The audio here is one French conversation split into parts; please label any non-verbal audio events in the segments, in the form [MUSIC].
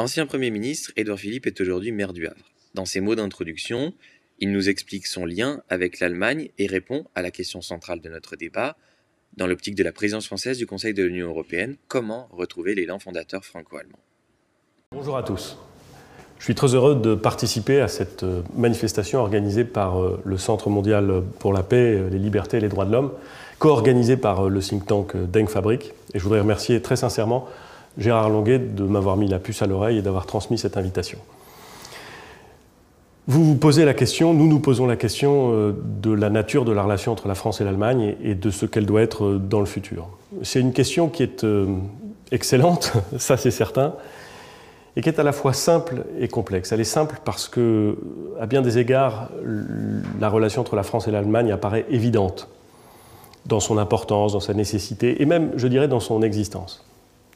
Ancien Premier ministre, Édouard Philippe est aujourd'hui maire du Havre. Dans ses mots d'introduction, il nous explique son lien avec l'Allemagne et répond à la question centrale de notre débat, dans l'optique de la présidence française du Conseil de l'Union européenne, comment retrouver l'élan fondateur franco-allemand? Bonjour à tous. Je suis très heureux de participer à cette euh, manifestation organisée par euh, le Centre mondial pour la paix, euh, les libertés et les droits de l'homme, co-organisée par le think tank Deng Fabric. Et je voudrais remercier très sincèrement Gérard Longuet de m'avoir mis la puce à l'oreille et d'avoir transmis cette invitation. Vous vous posez la question, nous nous posons la question de la nature de la relation entre la France et l'Allemagne et de ce qu'elle doit être dans le futur. C'est une question qui est excellente, [LAUGHS] ça c'est certain, et qui est à la fois simple et complexe. Elle est simple parce que, à bien des égards, la relation entre la France et l'Allemagne apparaît évidente dans son importance, dans sa nécessité, et même, je dirais, dans son existence.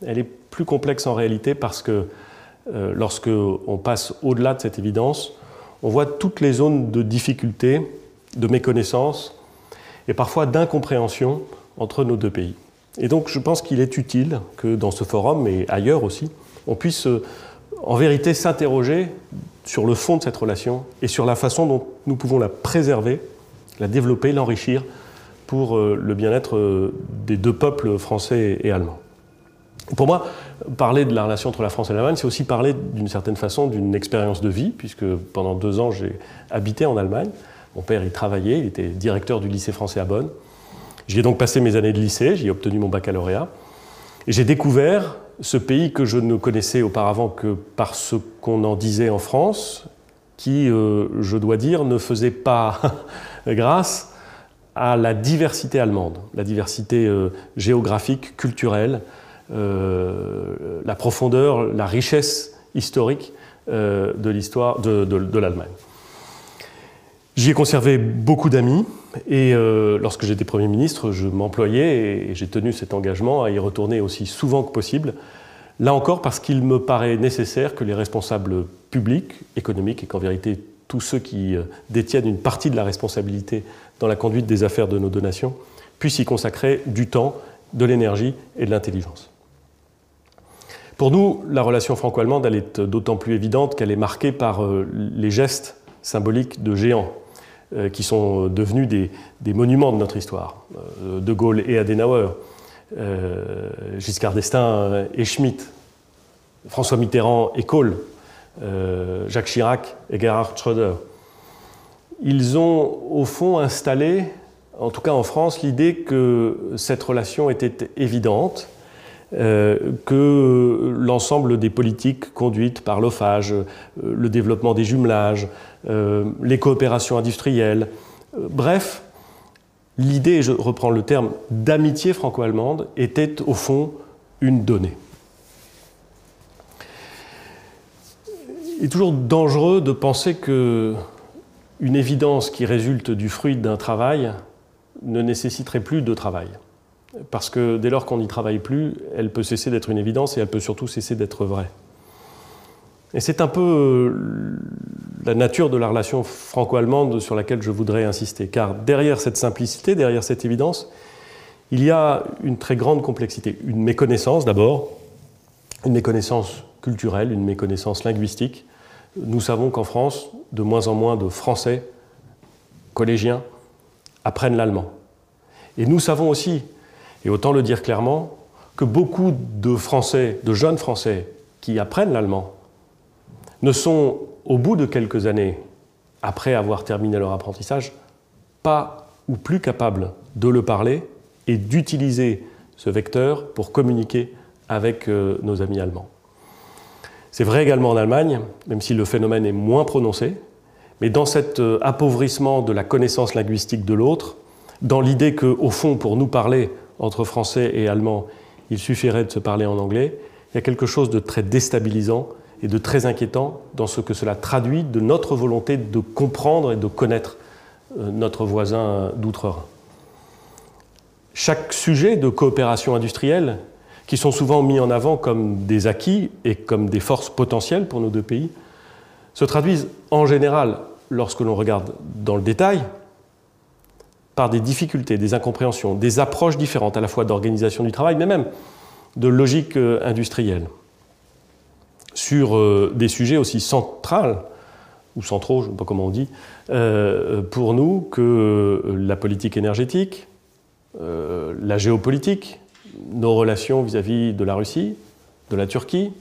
Elle est plus complexe en réalité parce que euh, lorsque on passe au-delà de cette évidence, on voit toutes les zones de difficulté, de méconnaissance et parfois d'incompréhension entre nos deux pays. Et donc je pense qu'il est utile que dans ce forum, et ailleurs aussi, on puisse euh, en vérité s'interroger sur le fond de cette relation et sur la façon dont nous pouvons la préserver, la développer, l'enrichir pour euh, le bien-être des deux peuples français et allemands. Pour moi, parler de la relation entre la France et l'Allemagne, c'est aussi parler d'une certaine façon d'une expérience de vie, puisque pendant deux ans, j'ai habité en Allemagne. Mon père y travaillait, il était directeur du lycée français à Bonn. J'y ai donc passé mes années de lycée, j'y ai obtenu mon baccalauréat. Et j'ai découvert ce pays que je ne connaissais auparavant que par ce qu'on en disait en France, qui, euh, je dois dire, ne faisait pas [LAUGHS] grâce à la diversité allemande, la diversité euh, géographique, culturelle, euh, la profondeur, la richesse historique de l'histoire de l'Allemagne. J'y ai conservé beaucoup d'amis et euh, lorsque j'étais Premier ministre, je m'employais et j'ai tenu cet engagement à y retourner aussi souvent que possible. Là encore parce qu'il me paraît nécessaire que les responsables publics, économiques et qu'en vérité tous ceux qui euh, détiennent une partie de la responsabilité dans la conduite des affaires de nos donations puissent y consacrer du temps, de l'énergie et de l'intelligence. Pour nous, la relation franco-allemande, est d'autant plus évidente qu'elle est marquée par euh, les gestes symboliques de géants euh, qui sont devenus des, monuments de notre histoire. Euh, de Gaulle et Adenauer, euh, Giscard d'Estaing et Schmitt, François Mitterrand et Kohl, Jacques Chirac et Gerhard Schröder. Ils ont au fond installé, en tout cas en France, l'idée que cette relation était évidente, que l'ensemble des politiques conduites par l'OFAGE, le développement des jumelages, euh, les coopérations industrielles. Euh, bref, l'idée, je reprends le terme, d'amitié franco-allemande était au fond une donnée. Il est toujours dangereux de penser que une évidence qui résulte du fruit d'un travail ne nécessiterait plus de travail. Parce que dès lors qu'on n'y travaille plus, elle peut cesser d'être une évidence et elle peut surtout cesser d'être vraie. Et c'est un peu euh, la nature de la relation franco-allemande sur laquelle je voudrais insister. Car derrière cette simplicité, derrière cette évidence, il y a une très grande complexité. Une méconnaissance d'abord, une méconnaissance culturelle, une méconnaissance linguistique. Nous savons qu'en France, de moins en moins de Français collégiens apprennent l'allemand. Et nous savons aussi, et autant le dire clairement, que beaucoup de Français, de jeunes Français qui apprennent l'allemand, ne sont, au bout de quelques années, après avoir terminé leur apprentissage, pas ou plus capables de le parler et d'utiliser ce vecteur pour communiquer avec euh, nos amis allemands. C'est vrai également en Allemagne, même si le phénomène est moins prononcé, mais dans cet euh, appauvrissement de la connaissance linguistique de l'autre, dans l'idée qu'au fond, pour nous parler entre français et allemand, il suffirait de se parler en anglais, il y a quelque chose de très déstabilisant et de très inquiétant dans ce que cela traduit de notre volonté de comprendre et de connaître euh, notre voisin d'outre-Rhin. Chaque sujet de coopération industrielle, qui sont souvent mis en avant comme des acquis et comme des forces potentielles pour nos deux pays, se traduisent en général, lorsque l'on regarde dans le détail, par des difficultés, des incompréhensions, des approches différentes à la fois d'organisation du travail, mais même de logique euh, industrielle sur euh, des sujets aussi centraux, ou centraux, je ne sais pas comment on dit, euh, pour nous que la politique énergétique, la géopolitique, nos relations vis-à-vis -vis de la Russie, de la Turquie,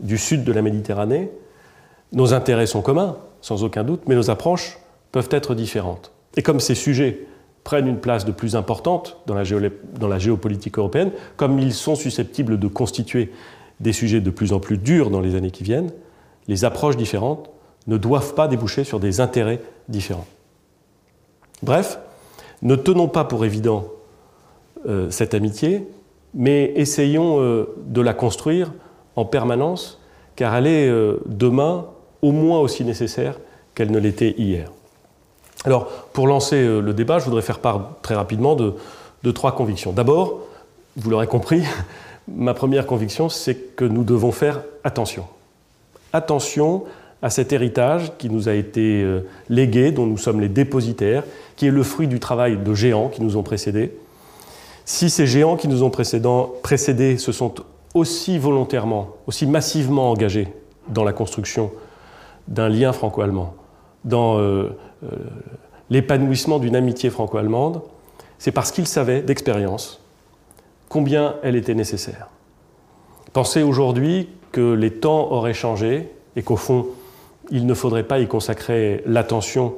du sud de la Méditerranée. Nos intérêts sont communs, sans aucun doute, mais nos approches peuvent être différentes. Et comme ces sujets prennent une place de plus importante dans la, dans la géopolitique européenne, comme ils sont susceptibles de constituer des sujets de plus en plus durs dans les années qui viennent, les approches différentes ne doivent pas déboucher sur des intérêts différents. Bref, ne tenons pas pour évident euh, cette amitié, mais essayons euh, de la construire en permanence, car elle est euh, demain au moins aussi nécessaire qu'elle ne l'était hier. Alors, pour lancer euh, le débat, je voudrais faire part très rapidement de, trois convictions. D'abord, vous l'aurez compris, [LAUGHS] ma première conviction, c'est que nous devons faire attention. Attention à cet héritage qui nous a été euh, légué, dont nous sommes les dépositaires, qui est le fruit du travail de géants qui nous ont précédés. Si ces géants qui nous ont précédés se sont aussi volontairement, aussi massivement engagés dans la construction d'un lien franco-allemand, dans euh, euh, l'épanouissement d'une amitié franco-allemande, c'est parce qu'ils savaient d'expérience combien elle était nécessaire. Pensez aujourd'hui que les temps auraient changé et qu'au fond, il ne faudrait pas y consacrer l'attention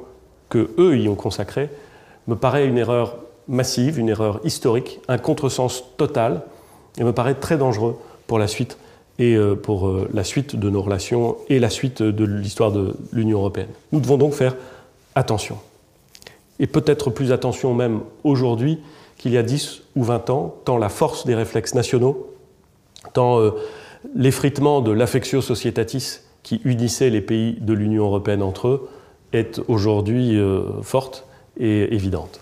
que eux y ont consacrée, me paraît une erreur massive, une erreur historique, un contresens total, et me paraît très dangereux pour la suite et euh, pour euh, la suite de nos relations et la suite de l'histoire de l'Union européenne. Nous devons donc faire attention. Et peut-être plus attention même aujourd'hui qu'il y a 10 ou 20 ans, tant la force des réflexes nationaux, tant euh, l'effritement de l'affectio societatis qui unissait les pays de l'Union européenne entre eux est aujourd'hui forte et évidente.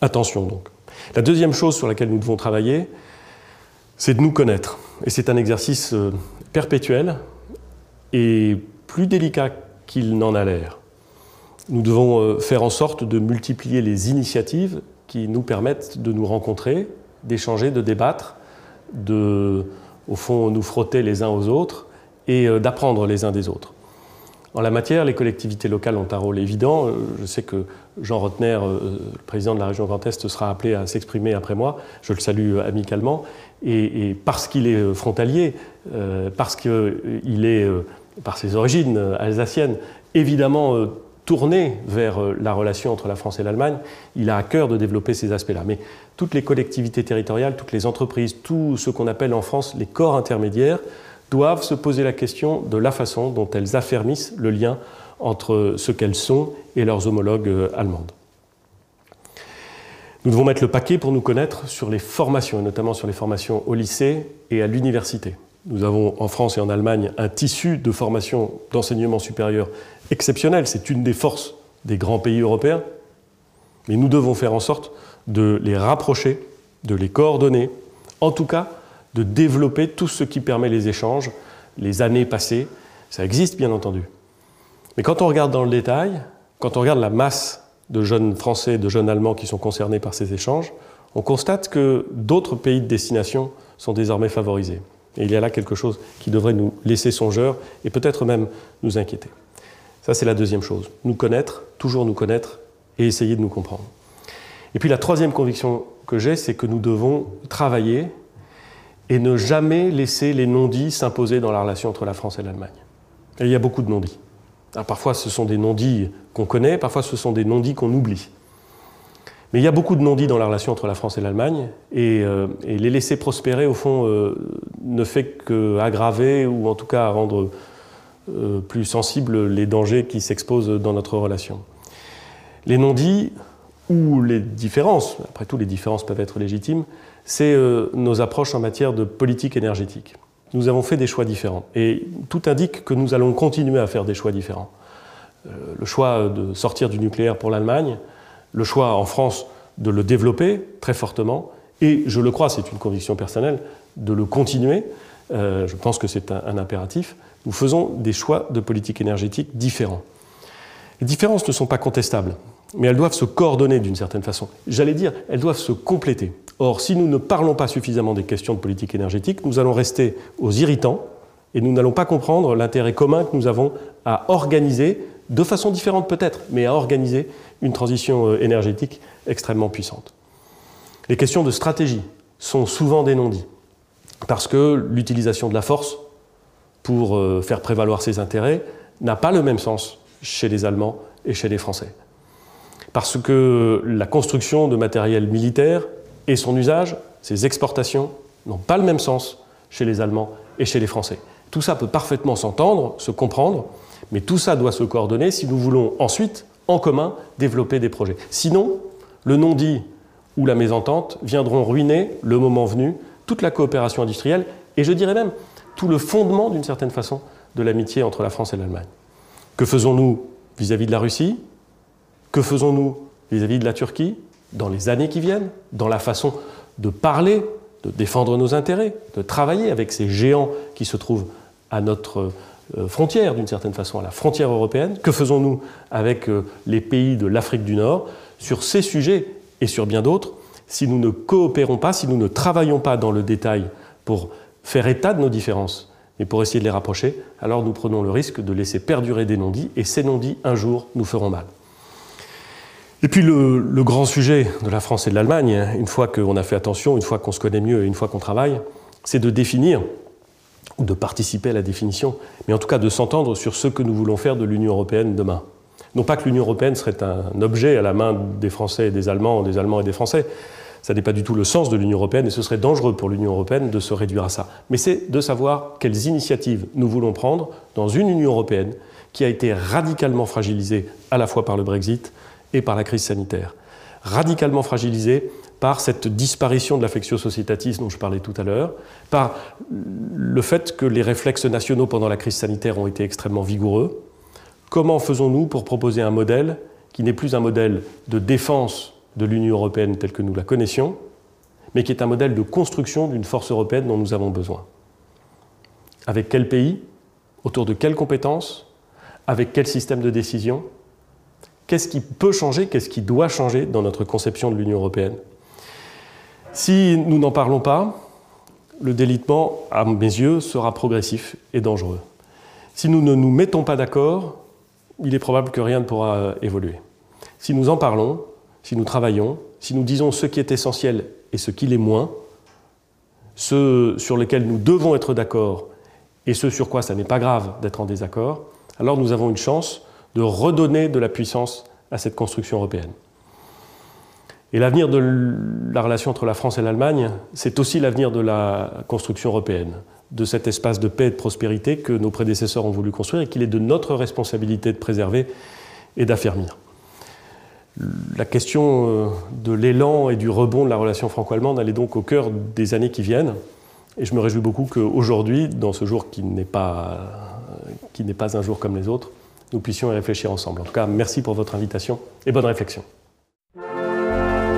Attention donc. La deuxième chose sur laquelle nous devons travailler, c'est de nous connaître. Et c'est un exercice euh, perpétuel et plus délicat qu'il n'en a l'air. Nous devons euh, faire en sorte de multiplier les initiatives qui nous permettent de nous rencontrer, d'échanger, de débattre, de, au fond, nous frotter les uns aux autres et euh, d'apprendre les uns des autres. En la matière, les collectivités locales ont un rôle évident. Je sais que Jean Rotner, le président de la région Grand Est, sera appelé à s'exprimer après moi. Je le salue amicalement. Et, parce qu'il est euh, frontalier, euh, parce qu'il est, euh, par ses origines alsaciennes, évidemment tourné vers la relation entre la France et l'Allemagne, il a à cœur de développer ces aspects-là. Mais toutes les collectivités territoriales, toutes les entreprises, tout ce qu'on appelle en France les corps intermédiaires, doivent se poser la question de la façon dont elles affermissent le lien entre ce qu'elles sont et leurs homologues allemandes. Nous devons mettre le paquet pour nous connaître sur les formations, et notamment sur les formations au lycée et à l'université. Nous avons en France et en Allemagne un tissu de formation d'enseignement supérieur exceptionnel. C'est une des forces des grands pays européens. Mais nous devons faire en sorte de les rapprocher, de les coordonner, en tout cas de développer tout ce qui permet les échanges, les années passées. Ça existe bien entendu. Mais quand on regarde dans le détail, quand on regarde la masse de jeunes Français, de jeunes Allemands qui sont concernés par ces échanges, on constate que d'autres pays de destination sont désormais favorisés. Et il y a là quelque chose qui devrait nous laisser songeurs et peut-être même nous inquiéter. Ça, c'est la deuxième chose. Nous connaître, toujours nous connaître et essayer de nous comprendre. Et puis la troisième conviction que j'ai, c'est que nous devons travailler et ne jamais laisser les non-dits s'imposer dans la relation entre la France et l'Allemagne. Et il y a beaucoup de non-dits parfois, ce sont des non-dits qu'on connaît, parfois, ce sont des non-dits qu'on oublie. Mais il y a beaucoup de non-dits dans la relation entre la France et l'Allemagne, et, euh, les laisser prospérer, au fond, euh, ne fait qu'aggraver, ou en tout cas rendre euh, plus sensibles les dangers qui s'exposent dans notre relation. Les non-dits, ou les différences, après tout les différences peuvent être légitimes, c'est nos approches en matière de politique énergétique nous avons fait des choix différents. Et tout indique que nous allons continuer à faire des choix différents. Euh, le choix de sortir du nucléaire pour l'Allemagne, le choix en France de le développer très fortement, et je le crois, c'est une conviction personnelle, de le continuer. Euh, je pense que c'est un, impératif. Nous faisons des choix de politique énergétique différents. Les différences ne sont pas contestables, mais elles doivent se coordonner d'une certaine façon. J'allais dire, elles doivent se compléter. Or, si nous ne parlons pas suffisamment des questions de politique énergétique, nous allons rester aux irritants Et nous n'allons pas comprendre l'intérêt commun que nous avons à organiser, de façon différente peut-être, mais à organiser une transition euh, énergétique extrêmement puissante. Les questions de stratégie sont souvent des non-dits, parce que l'utilisation de la force pour euh, faire prévaloir ses intérêts n'a pas le même sens chez les Allemands et chez les Français. Parce que la construction de matériel militaire et son usage, ses exportations, n'ont pas le même sens chez les Allemands et chez les Français. Tout ça peut parfaitement s'entendre, se comprendre, mais tout ça doit se coordonner si nous voulons ensuite, en commun, développer des projets. Sinon, le non-dit ou la mésentente viendront ruiner, le moment venu, toute la coopération industrielle et je dirais même tout le fondement, d'une certaine façon, de l'amitié entre la France et l'Allemagne. Que faisons-nous vis-à-vis de la Russie? Que faisons-nous vis-à-vis de la Turquie? Dans les années qui viennent, dans la façon de parler, de défendre nos intérêts, de travailler avec ces géants qui se trouvent à notre euh, frontière, d'une certaine façon, à la frontière européenne Que faisons-nous avec euh, les pays de l'Afrique du Nord Sur ces sujets et sur bien d'autres, si nous ne coopérons pas, si nous ne travaillons pas dans le détail pour faire état de nos différences, mais pour essayer de les rapprocher, alors nous prenons le risque de laisser perdurer des non-dits, et ces non-dits, un jour, nous feront mal. Et puis le, grand sujet de la France et de l'Allemagne, une fois qu'on a fait attention, une fois qu'on se connaît mieux et une fois qu'on travaille, c'est de définir, ou de participer à la définition, mais en tout cas de s'entendre sur ce que nous voulons faire de l'Union européenne demain. Non pas que l'Union européenne serait un objet à la main des Français et des Allemands, des Allemands et des Français, ça n'est pas du tout le sens de l'Union européenne et ce serait dangereux pour l'Union européenne de se réduire à ça. Mais c'est de savoir quelles initiatives nous voulons prendre dans une Union européenne qui a été radicalement fragilisée à la fois par le Brexit et par la crise sanitaire. Radicalement fragilisée par cette disparition de l'affectio societatis dont je parlais tout à l'heure, par le fait que les réflexes nationaux pendant la crise sanitaire ont été extrêmement vigoureux. Comment faisons-nous pour proposer un modèle qui n'est plus un modèle de défense de l'Union européenne telle que nous la connaissions, mais qui est un modèle de construction d'une force européenne dont nous avons besoin? Avec quel pays? Autour de quelles compétences Avec quel système de décision? Qu'est-ce qui peut changer Qu'est-ce qui doit changer dans notre conception de l'Union européenne Si nous n'en parlons pas, le délitement, à mes yeux, sera progressif et dangereux. Si nous ne nous mettons pas d'accord, il est probable que rien ne pourra évoluer. Si nous en parlons, si nous travaillons, si nous disons ce qui est essentiel et ce qui l'est moins, ce sur lesquels nous devons être d'accord et ce sur quoi ça n'est pas grave d'être en désaccord, alors nous avons une chance de redonner de la puissance à cette construction européenne. Et l'avenir de la relation entre la France et l'Allemagne, c'est aussi l'avenir de la construction européenne, de cet espace de paix et de prospérité que nos prédécesseurs ont voulu construire et qu'il est de notre responsabilité de préserver et d'affermir la question euh, de l'élan et du rebond de la relation franco-allemande, elle est donc au cœur des années qui viennent. Et je me réjouis beaucoup qu'aujourd'hui, dans ce jour qui n'est pas, qui pas un jour comme les autres, nous puissions y réfléchir ensemble. En tout cas, merci pour votre invitation et bonne réflexion.